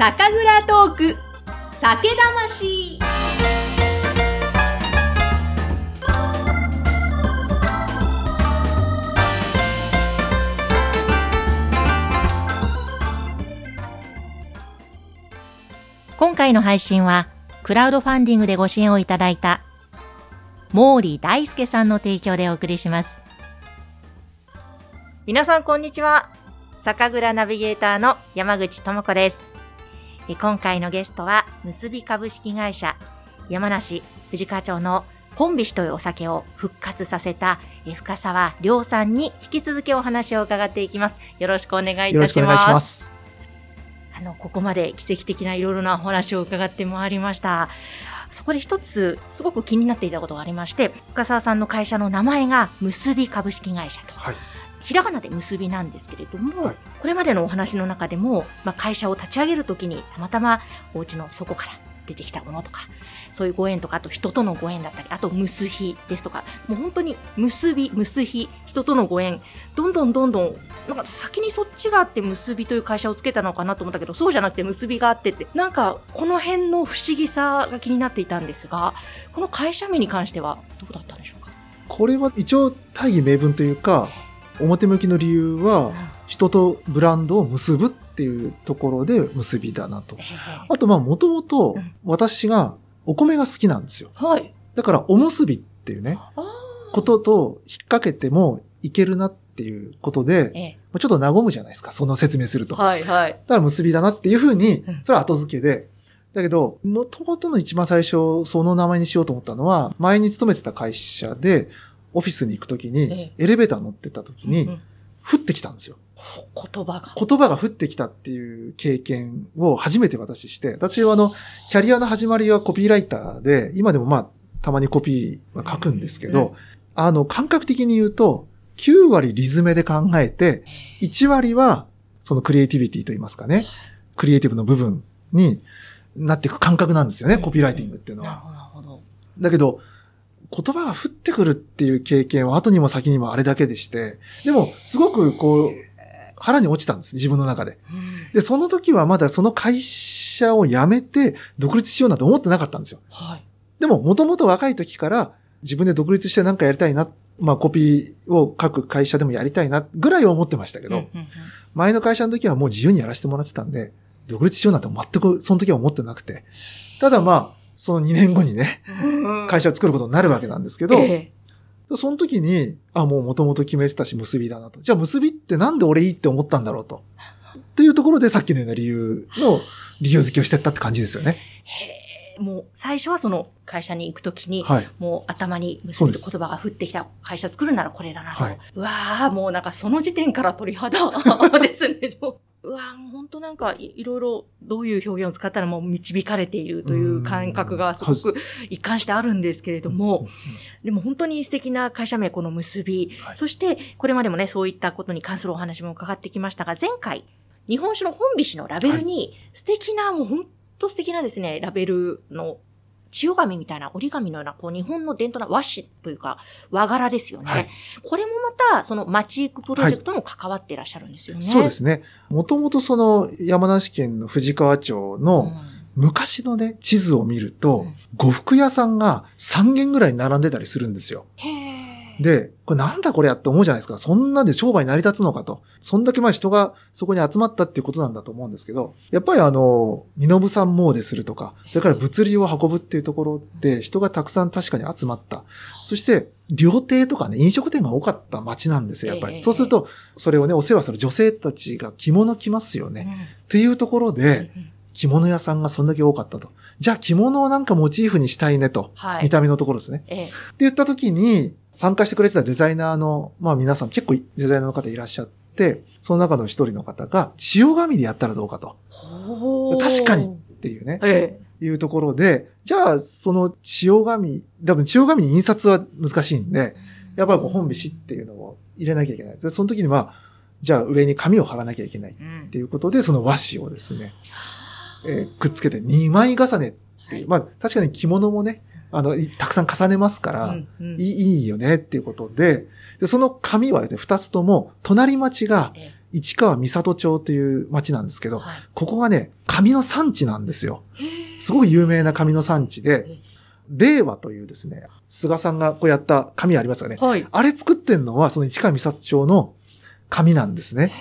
酒蔵トーク酒魂今回の配信は、クラウドファンディングでご支援をいただいた、毛利大輔さんの提供でお送りします。皆さん、こんにちは。酒蔵ナビゲーターの山口智子です。え今回のゲストは、結び株式会社、山梨藤川町の本菱というお酒を復活させたえ深沢亮さんに引き続きお話を伺っていきます。よろしくお願いいたします。よろしくお願いします。あの、ここまで奇跡的ないろいろなお話を伺ってまいりました。そこで一つ、すごく気になっていたことがありまして、深沢さんの会社の名前が、結び株式会社と。はい。ひらがなで結びなんですけれども、はい。これまでのお話の中でも、まあ、会社を立ち上げるときにたまたまお家の底から出てきたものとか、そういうご縁とか、あと人とのご縁だったり、あと結びですとか、もう本当に結び、結び、人とのご縁、どんどんどんどん、なんか先にそっちがあって結びという会社をつけたのかなと思ったけど、そうじゃなくて結びがあってって、なんかこの辺の不思議さが気になっていたんですが、この会社名に関してはどうだったんでしょうか？これは一応大義名分というか、表向きの理由は、人とブランドを結ぶっていうところで結びだなと。あとまあもともとうん私がお米が好きなんですよ。はい。だからおむすびっていうね、ことと引っ掛けてもいけるなっていうことで、ちょっと和むじゃないですか、その説明すると。え、はい、はい。だから結びだなっていうふうにうん、それは後付けで。だけど、もともとの一番最初、その名前にしようと思ったのは、前に勤めてた会社で、オフィスに行くときえに、エレベーター乗ってたときに、うん降ってきたんですよ。言葉が。言葉が降ってきたっていう経験を初めて私して、私はあの、キャリアの始まりはコピーライターで、今でもまあ、たまにコピーは書くんですけど、うんあの、感覚的に言うと、9割リズムで考えて、1割は、そのクリエイティビティと言いますかね、クリエイティブの部分になっていく感覚なんですよね、コピーライティングっていうのは。なるほど。だけど、言葉が降ってくるっていう経験は後にも先にもあれだけでして、でも、すごくこう、腹に落ちたんです、自分の中で。うんで、その時はまだその会社を辞めて独立しようなんて思ってなかったんですよ。はい。でも、もともと若い時から自分で独立して何かやりたいな、まあコピーを書く会社でもやりたいな、ぐらいは思ってましたけど、前の会社の時はもう自由にやらせてもらってたんで、独立しようなんて全くその時は思ってなくて。ただまあ、その2年後にね、会社を作ることになるわけなんですけど、えその時に、あ、もう元々決めてたし結びだなと。じゃあ結びってなんで俺いいって思ったんだろうと。っていうところでさっきのような理由の理由付けをしてったって感じですよね。えへえもう最初はその会社に行くときに、はい。もう頭に結びと言葉が降ってきた会社作るならこれだなと。はいうわー、もうなんかその時点から鳥肌ですね。うわー、もう本当なんかいいろいろどういう表現を使ったらもう導かれているという感覚がすごく一貫してあるんですけれども、でも本当に素敵な会社名、この結び。はい。そして、これまでもね、そういったことに関するお話も伺ってきましたが、前回、日本酒の本菱のラベルに、素敵な、もう本当素敵なですね、ラベルの、千代紙みたいな折り紙のような、こう、日本の伝統な和紙というか、和柄ですよね。はいこれもまた、その、町行くプロジェクトも関わっていらっしゃるんですよね。そうですね。もともとその山梨県の藤川町うん。の昔のね、地図を見るうとん、呉服屋さんが3軒ぐらい並んでたりするんですよ。へーで、これなんだこれやって思うじゃないですか。そんなんで商売成り立つのかと。そんだけまあ人がそこに集まったっていうことなんだと思うんですけど、やっぱりあの、身延さん詣でするとか、それから物流を運ぶっていうところで人がたくさん確かに集まった。そして、料亭とかね、飲食店が多かった街なんですよ、やっぱええり。そうすると、それをね、お世話する女性たちが着物着ますよね。っていうところで、着物屋さんがそんだけ多かったと。じゃあ着物をなんかモチーフにしたいねと。はい。見た目のところですね。ええって言った時に、参加してくれてたデザイナーの、まあ皆さん結構デザイナーの方いらっしゃって、その中の一人の方が、千代紙でやったらどうかと。確かにっていうね、ええ。いうところで、じゃあその千代紙、多分千代紙に印刷は難しいんで、やっぱり本菱っていうのを入れなきゃいけない。でその時には、じゃあ上に紙を貼らなきゃいけないっうんていうことで、その和紙をですね、えーくっつけて2枚重ねっていう、まあ確かに着物もね、あの、いたくさん重ねますから、うんうんいいいいよねっていうことで、で、その紙はね、二つとも、隣町がええ市川三郷町という町なんですけど、はいここがね、紙の産地なんですよ。すごく有名な紙の産地で、令和というですね、菅さんがこうやった紙ありますよね。はい。あれ作ってんのは、その市川三郷町の紙なんですね。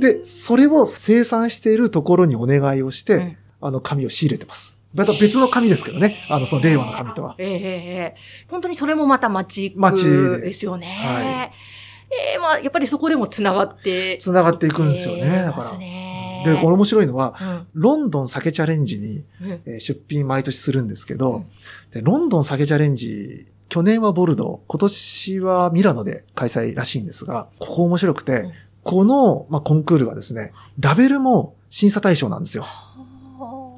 で、それを生産しているところにお願いをして、うんあの紙を仕入れてます。また別の紙ですけどね。あの、その令和の紙とは。ええええ本当にそれもまた街街でですよね。はええまあ、やっぱりそこでも繋がって。繋がっていくんですよね。ええだから。で、これ面白いのは、うんロンドン酒チャレンジに、うんえー出品毎年するんですけど、うんで、ロンドン酒チャレンジ、去年はボルドー、今年はミラノで開催らしいんですが、ここ面白くて、うんこの、まあ、コンクールはですね、ラベルも審査対象なんですよ。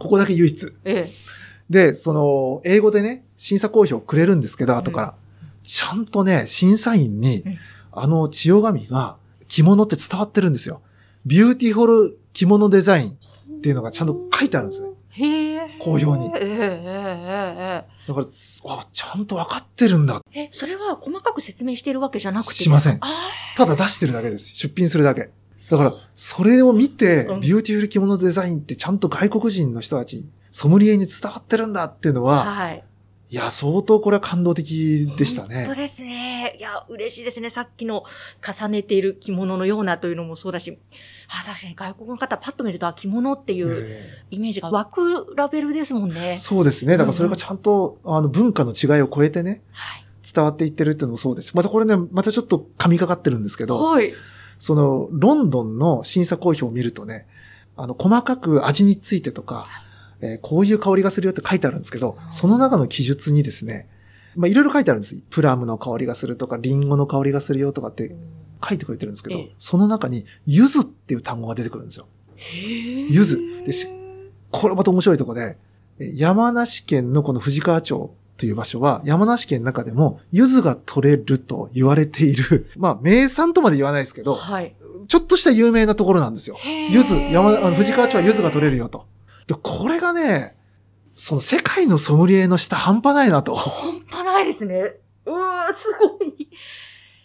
ここだけ唯一。ええで、その、英語でね、審査講評くれるんですけど、後から。ちゃんとね、審査員にうん、あの、千代紙が着物って伝わってるんですよ。 beautiful 着物 design っていうのがちゃんと書いてあるんですね。へえ。講評にえええええだから、あ、ちゃんと分かってるんだ。えええ、それは細かく説明しているわけじゃなくてしませんあただ出してるだけです。出品するだけ。だから、それを見てうん、 beautiful 着物 design ってちゃんと外国人の人たち、ソムリエに伝わってるんだっていうのあ。は、はい。いや、相当これは感動的でした本当ね。ですね。いや、嬉しいですね。さっきの重ねている着物のようなというのもそうだし、あ、確かに外国の方パッと見ると、あ着物っていうえイメージが湧くラベルですもんねえ。そうですね。だからそれがちゃんと、あの、文化の違いを超えてね、はい。伝わっていってるっていうのもそうですしまたこれね、またちょっと神かかってるんですけど、はい。その、ロンドンの審査公表を見るとね、あの、細かく味についてとか、えーこういう香りがするよって書いてあるんですけど、その中の記述にですね、まあ、いろいろ書いてあるんです。プラムの香りがするとか、リンゴの香りがするよとかって書いてくれてるんですけどええ、その中に、柚子っていう単語が出てくるんですよ。柚子でしこれまた面白いところで、え山梨県のこの藤川町という場所は、山梨県の中でも、柚子が取れると言われている、まあ、名産とまで言わないですけど、はい。ちょっとした有名なところなんですよ。柚子、山、あの、藤川町は柚子が取れるよと。で、これがね、その世界のソムリエの下半端ないなと。半端ないですね。うわすごい。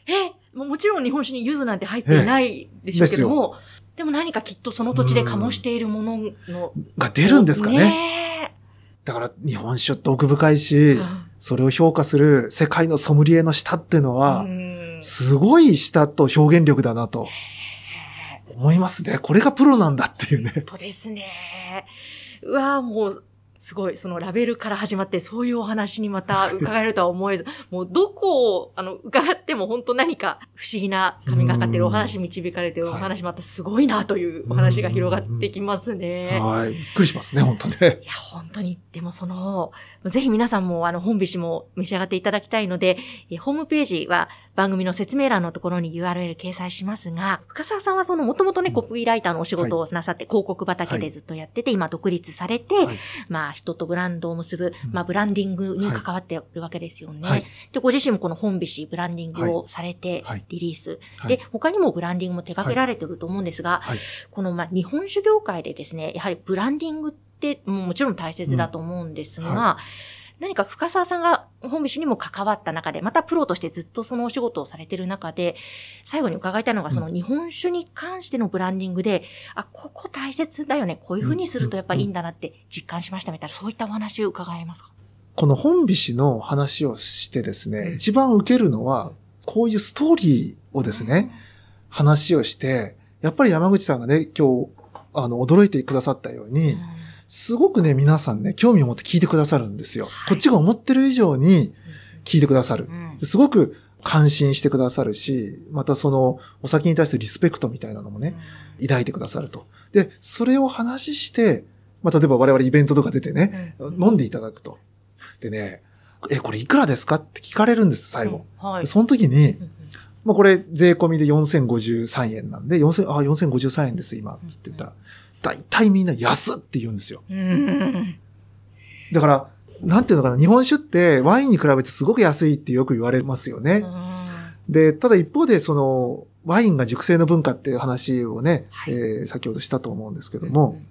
え、もちろん日本酒に柚子なんて入っていないでしょうけども、でも何かきっとその土地で醸しているものの。が出るんですかね。ねだから日本酒って奥深いえし、それを評価する世界のソムリエの舌っていうのは、うんすごい舌と表現力だなと思いますね。これがプロなんだっていうね。本当ですね。うわもう、すごい、そのラベルから始まって、そういうお話にまた伺えるとは思えず、もうどこを、あの、伺っても本当何か不思議な神がかってるお話導かれてるお話またすごいなというお話が広がってきますね。はい。びっくりしますね、本当ね。いや、本当に。でもその、ぜひ皆さんもあの、本菱も召し上がっていただきたいので、えホームページは番組の説明欄のところに URL 掲載しますが、深沢さんはその、もともとね、コピーライターのお仕事をなさって、広告畑でずっとやってて、今独立されて、はい。まあ、人とブランドを結ぶ、うん。まあ、ブランディングに関わってるわけですよね。はい。で、ご自身もこの本菱ブランディングをされてはい、リリース。はい。で、他にもブランディングも手掛けられてると思うんですが、はい。この、まあ、日本酒業界でですね、やはりブランディングってもちろん大切だと思うんですが、何か深沢さんが本菱にも関わった中で、またプロとしてずっとそのお仕事をされてる中で、最後に伺いたいのが、その日本酒に関してのブランディングで、あ、ここ大切だよね、こういう風にするとやっぱりいいんだなって実感しましたみたいな、そういったお話を伺えますか？この本菱の話をしてですね、うん。一番受けるのは、こういうストーリーをですね、。話をして、やっぱり山口さんがね、今日、あの、驚いてくださったように、うんすごくね、皆さんね、興味を持って聞いてくださるんですよ。はいこっちが思ってる以上に聞いてくださるう。んすごく感心してくださるし、またその、お酒に対するリスペクトみたいなのもね、抱いてくださると。で、それを話して、まあ、例えば我々イベントとか出てね、うん飲んでいただくと。でね、え、これいくらですかって聞かれるんです、最後。。うんはい。その時にう、んまあこれ税込みで4053円なんで、4000、あ、4053円です、今、つって言ったら、大体みんな安って言うんですよ。うんだから、なんていうのかな、日本酒ってワインに比べてすごく安いってよく言われますよね。で、ただ一方で、その、ワインが熟成の文化っていう話をね、はいえー先ほどしたと思うんですけども、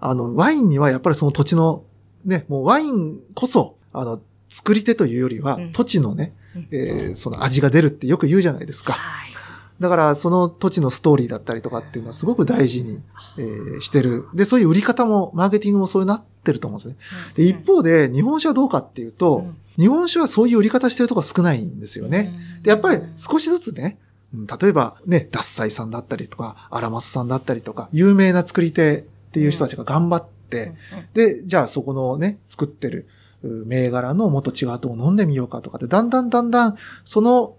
あの、ワインにはやっぱりその土地の、ね、もうワインこそ、あの、作り手というよりはうん、土地のね、うんえーその味が出るってよく言うじゃないですか。はい。だから、その土地のストーリーだったりとかっていうのはすごく大事に、えーしてる。で、そういう売り方も、マーケティングもそうなってると思うんですね。で、一方で、日本酒はどうかっていうと、うん日本酒はそういう売り方してるところ少ないんですよね。で、やっぱり少しずつね、うん例えばね、獺祭さんだったりとか、アラマスさんだったりとか、有名な作り手っていう人たちが頑張って、で、じゃあそこのね、作ってるう銘柄のもっと違うとを飲んでみようかとかって、だんだんだんだん、そのお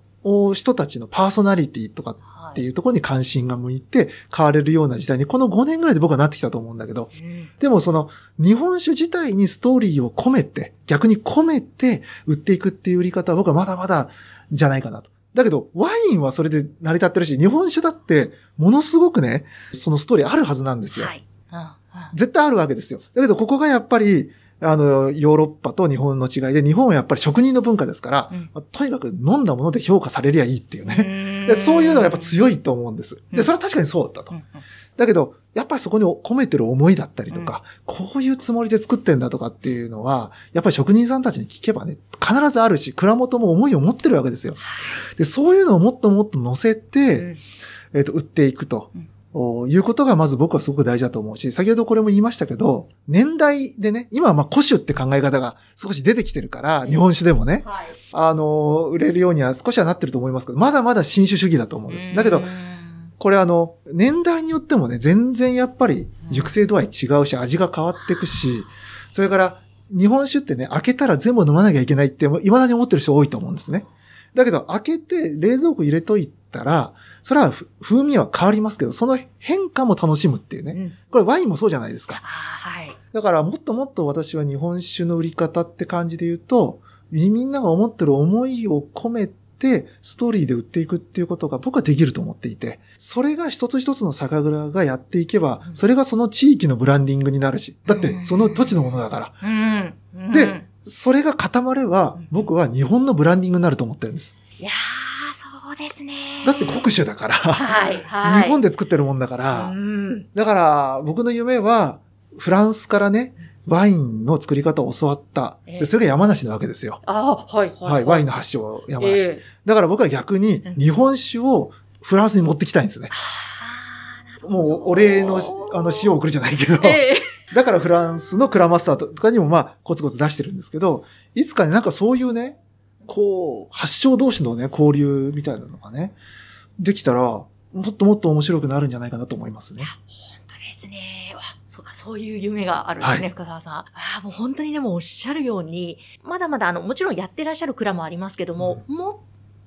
人たちのパーソナリティとかっていうところに関心が向いて変われるような時代に、この5年ぐらいで僕はなってきたと思うんだけど、うんでもその日本酒自体にストーリーを込めて、逆に込めて売っていくっていう売り方は僕はまだまだじゃないかなと。だけど、ワインはそれで成り立ってるし、日本酒だって、ものすごくね、そのストーリーあるはずなんですよ。はい。うんうん絶対あるわけですよ。だけど、ここがやっぱり、あの、ヨーロッパと日本の違いで、日本はやっぱり職人の文化ですから、うんまあとにかく飲んだもので評価されりゃいいっていうね。でそういうのがやっぱ強いと思うんです。で、うんそれは確かにそうだったと。うんうんだけど、やっぱりそこに込めてる思いだったりとか、こういうつもりで作ってんだとかっていうのは、やっぱり職人さんたちに聞けばね、必ずあるし、蔵元も思いを持ってるわけですよ。で、そういうのをもっともっと乗せて、うんえっ、と、売っていくとうん。おいうことがまず僕はすごく大事だと思うし、先ほどこれも言いましたけど、年代でね、今はまあ古酒って考え方が少し出てきてるから、日本酒でもね、はい。あの、売れるようには少しはなってると思いますけど、まだまだ新酒主義だと思うんです。だけどう、んこれあの、年代によってもね、全然やっぱり熟成度合い違うし、味が変わっていくし、それから、日本酒ってね、開けたら全部飲まなきゃいけないって、未だに思ってる人多いと思うんですね。だけど、開けて冷蔵庫入れといたら、それはふ風味は変わりますけど、その変化も楽しむっていうね。うんこれワインもそうじゃないですかあ。はい。だから、もっともっと私は日本酒の売り方って感じで言うと、みみんなが思ってる思いを込めて、ストーリーで売っていくっていうことが僕はできると思っていて、それが一つ一つの酒蔵がやっていけば、それがその地域のブランディングになるし、だってその土地のものだから。うん。で、それが固まれば、僕は日本のブランディングになると思ってるんです。いやー、そうですね。だって国酒だから、はい、はい。日本で作ってるもんだから、うん。だから、僕の夢は、フランスからね、ワインの作り方を教わった。ええでそれが山梨なわけですよ。あーはい、はい。はい、ワインの発祥、山梨。ええだから僕は逆にうん日本酒をフランスに持ってきたいんですね。あーなるほどもうお礼のあの塩を送るじゃないけど。ええ だからフランスのクラマスターとかにもまあコツコツ出してるんですけど、いつかね、なんかそういうね、こう、発祥同士のね、交流みたいなのがね、できたら、もっともっと面白くなるんじゃないかなと思いますね。本当ですね。わ、そうか、そういう夢があるんですね、はい深澤さん。ああ、もう本当にでもおっしゃるように、まだまだあの、もちろんやってらっしゃる蔵もありますけども、もっ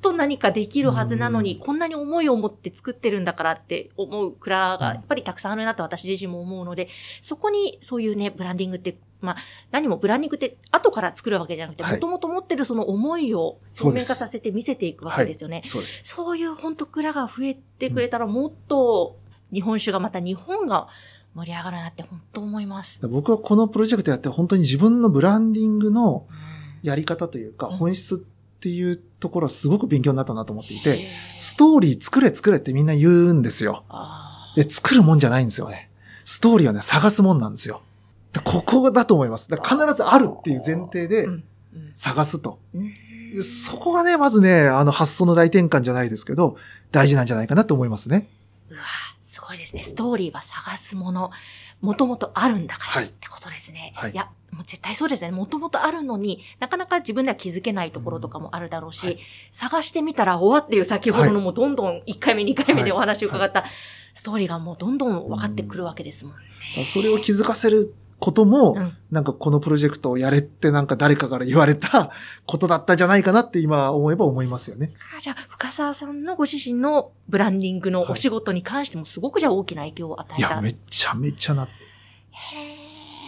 と何かできるはずなのに、うんこんなに思いを持って作ってるんだからって思う蔵がやっぱりたくさんあるなと私自身も思うので、そこにそういうね、ブランディングって、まあ、何もブランディングって後から作るわけじゃなくて、はいもともと持ってるその思いを透明化させて見せていくわけですよね。そうです。そういう本当蔵が増えてくれたらもっと日本酒がまた日本が盛り上がるなって本当思います。僕はこのプロジェクトやって本当に自分のブランディングのやり方というか、うん本質っていうところはすごく勉強になったなと思っていて、へストーリー作れ作れってみんな言うんですよ。あで、作るもんじゃないんですよね。ストーリーはね、探すもんなんですよ。でここだと思います。だから必ずあるっていう前提で探すと。そこがね、まずね、あの発想の大転換じゃないですけど、大事なんじゃないかなと思いますね。うわすごいですね。ストーリーは探すもの、もともとあるんだからはいってことですね。はいや、もう絶対そうですね。もともとあるのになかなか自分では気づけないところとかもあるだろうし、はい探してみたら終わっていう先ほどのもうどんどん1回目、2回目でお話を伺ったストーリーがもうどんどん分かってくるわけですもんね。それを気づかせることも、うんなんかこのプロジェクトをやれってなんか誰かから言われた ことだったんじゃないかなって今思えば思いますよね。あじゃあ、深澤さんのご自身のブランディングのお仕事に関してもすごくじゃあ大きな影響を与えた。いや、めちゃめちゃな。へ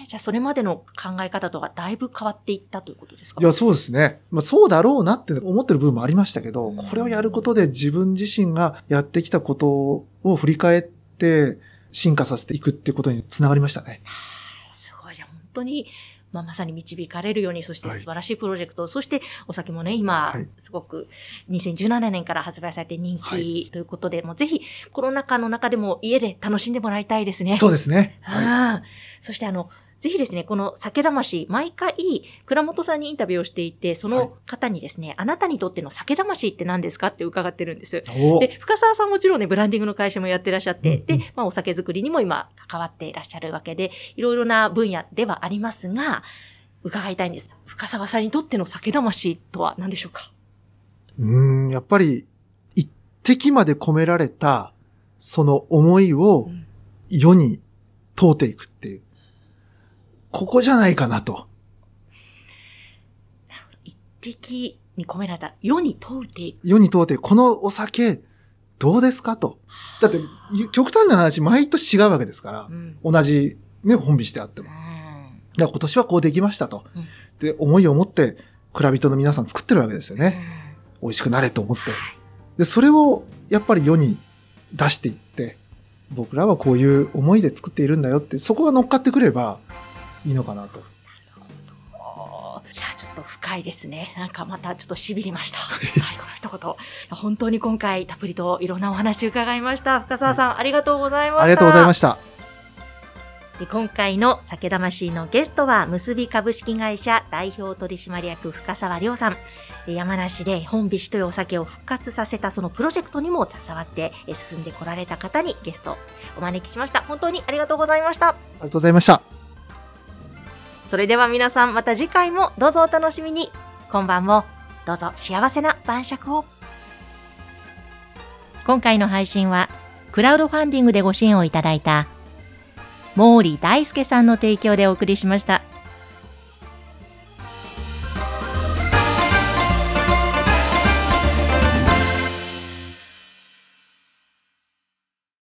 ーじゃあ、それまでの考え方とはだいぶ変わっていったということですか？いや、そうですね。まあそうだろうなって思ってる部分もありましたけど、うんこれをやることで自分自身がやってきたことを振り返って進化させていくってことにつながりましたね。当に、まあ、まさに導かれるように、そしてはい素晴らしいプロジェクト、そしてお酒もね、今、はいすごく2017年から発売されて人は気ということで、もうぜひコロナ禍の中でも家で楽しんでもらいたいですね。そうですね。はい。うんそしてあの、ぜひですね、この酒魂、毎回、倉本さんにインタビューをしていて、その方にですね、あなたにとっての酒魂って何ですかって伺ってるんです。おで、深澤さんもちろんね、ブランディングの会社もやってらっしゃって、うんうんで、まあ、お酒作りにも今、関わっていらっしゃるわけで、いろいろな分野ではありますが、伺いたいんです。深澤さんにとっての酒魂とは何でしょうか？うーん、やっぱり、一滴まで込められた、その思いをうん世に問うていくっていう。ここじゃないかなと。一滴に込められた世に問うていく。世に問うて、このお酒、どうですかと。だって、極端な話、毎年違うわけですからう、ん。同じね、本日であっても。だから今年はこうできましたと。うんで、思いを持って、蔵人の皆さん作ってるわけですようんね。美味しくなれと思って。はいで、それをやっぱり世に出していって、僕らはこういう思いで作っているんだよって、そこが乗っかってくればいいのかなと。いや、ちょっと深いですね。なんかまたちょっと痺れました。最後の一言。本当に今回たっぷりといろんなお話伺いました。深澤さん、ありがとうございました。ありがとうございました。で今回の酒魂のゲストは、結び株式会社代表取締役深澤亮さん。え山梨で本菱というお酒を復活させたそのプロジェクトにも携わってえ進んでこられた方にゲストお招きしました。本当にありがとうございました。ありがとうございました。それでは皆さんまた次回もどうぞお楽しみに。今晩もどうぞ幸せな晩酌を。今回の配信はクラウドファンディングでご支援をいただいた毛利大輔さんの提供でお送りしました。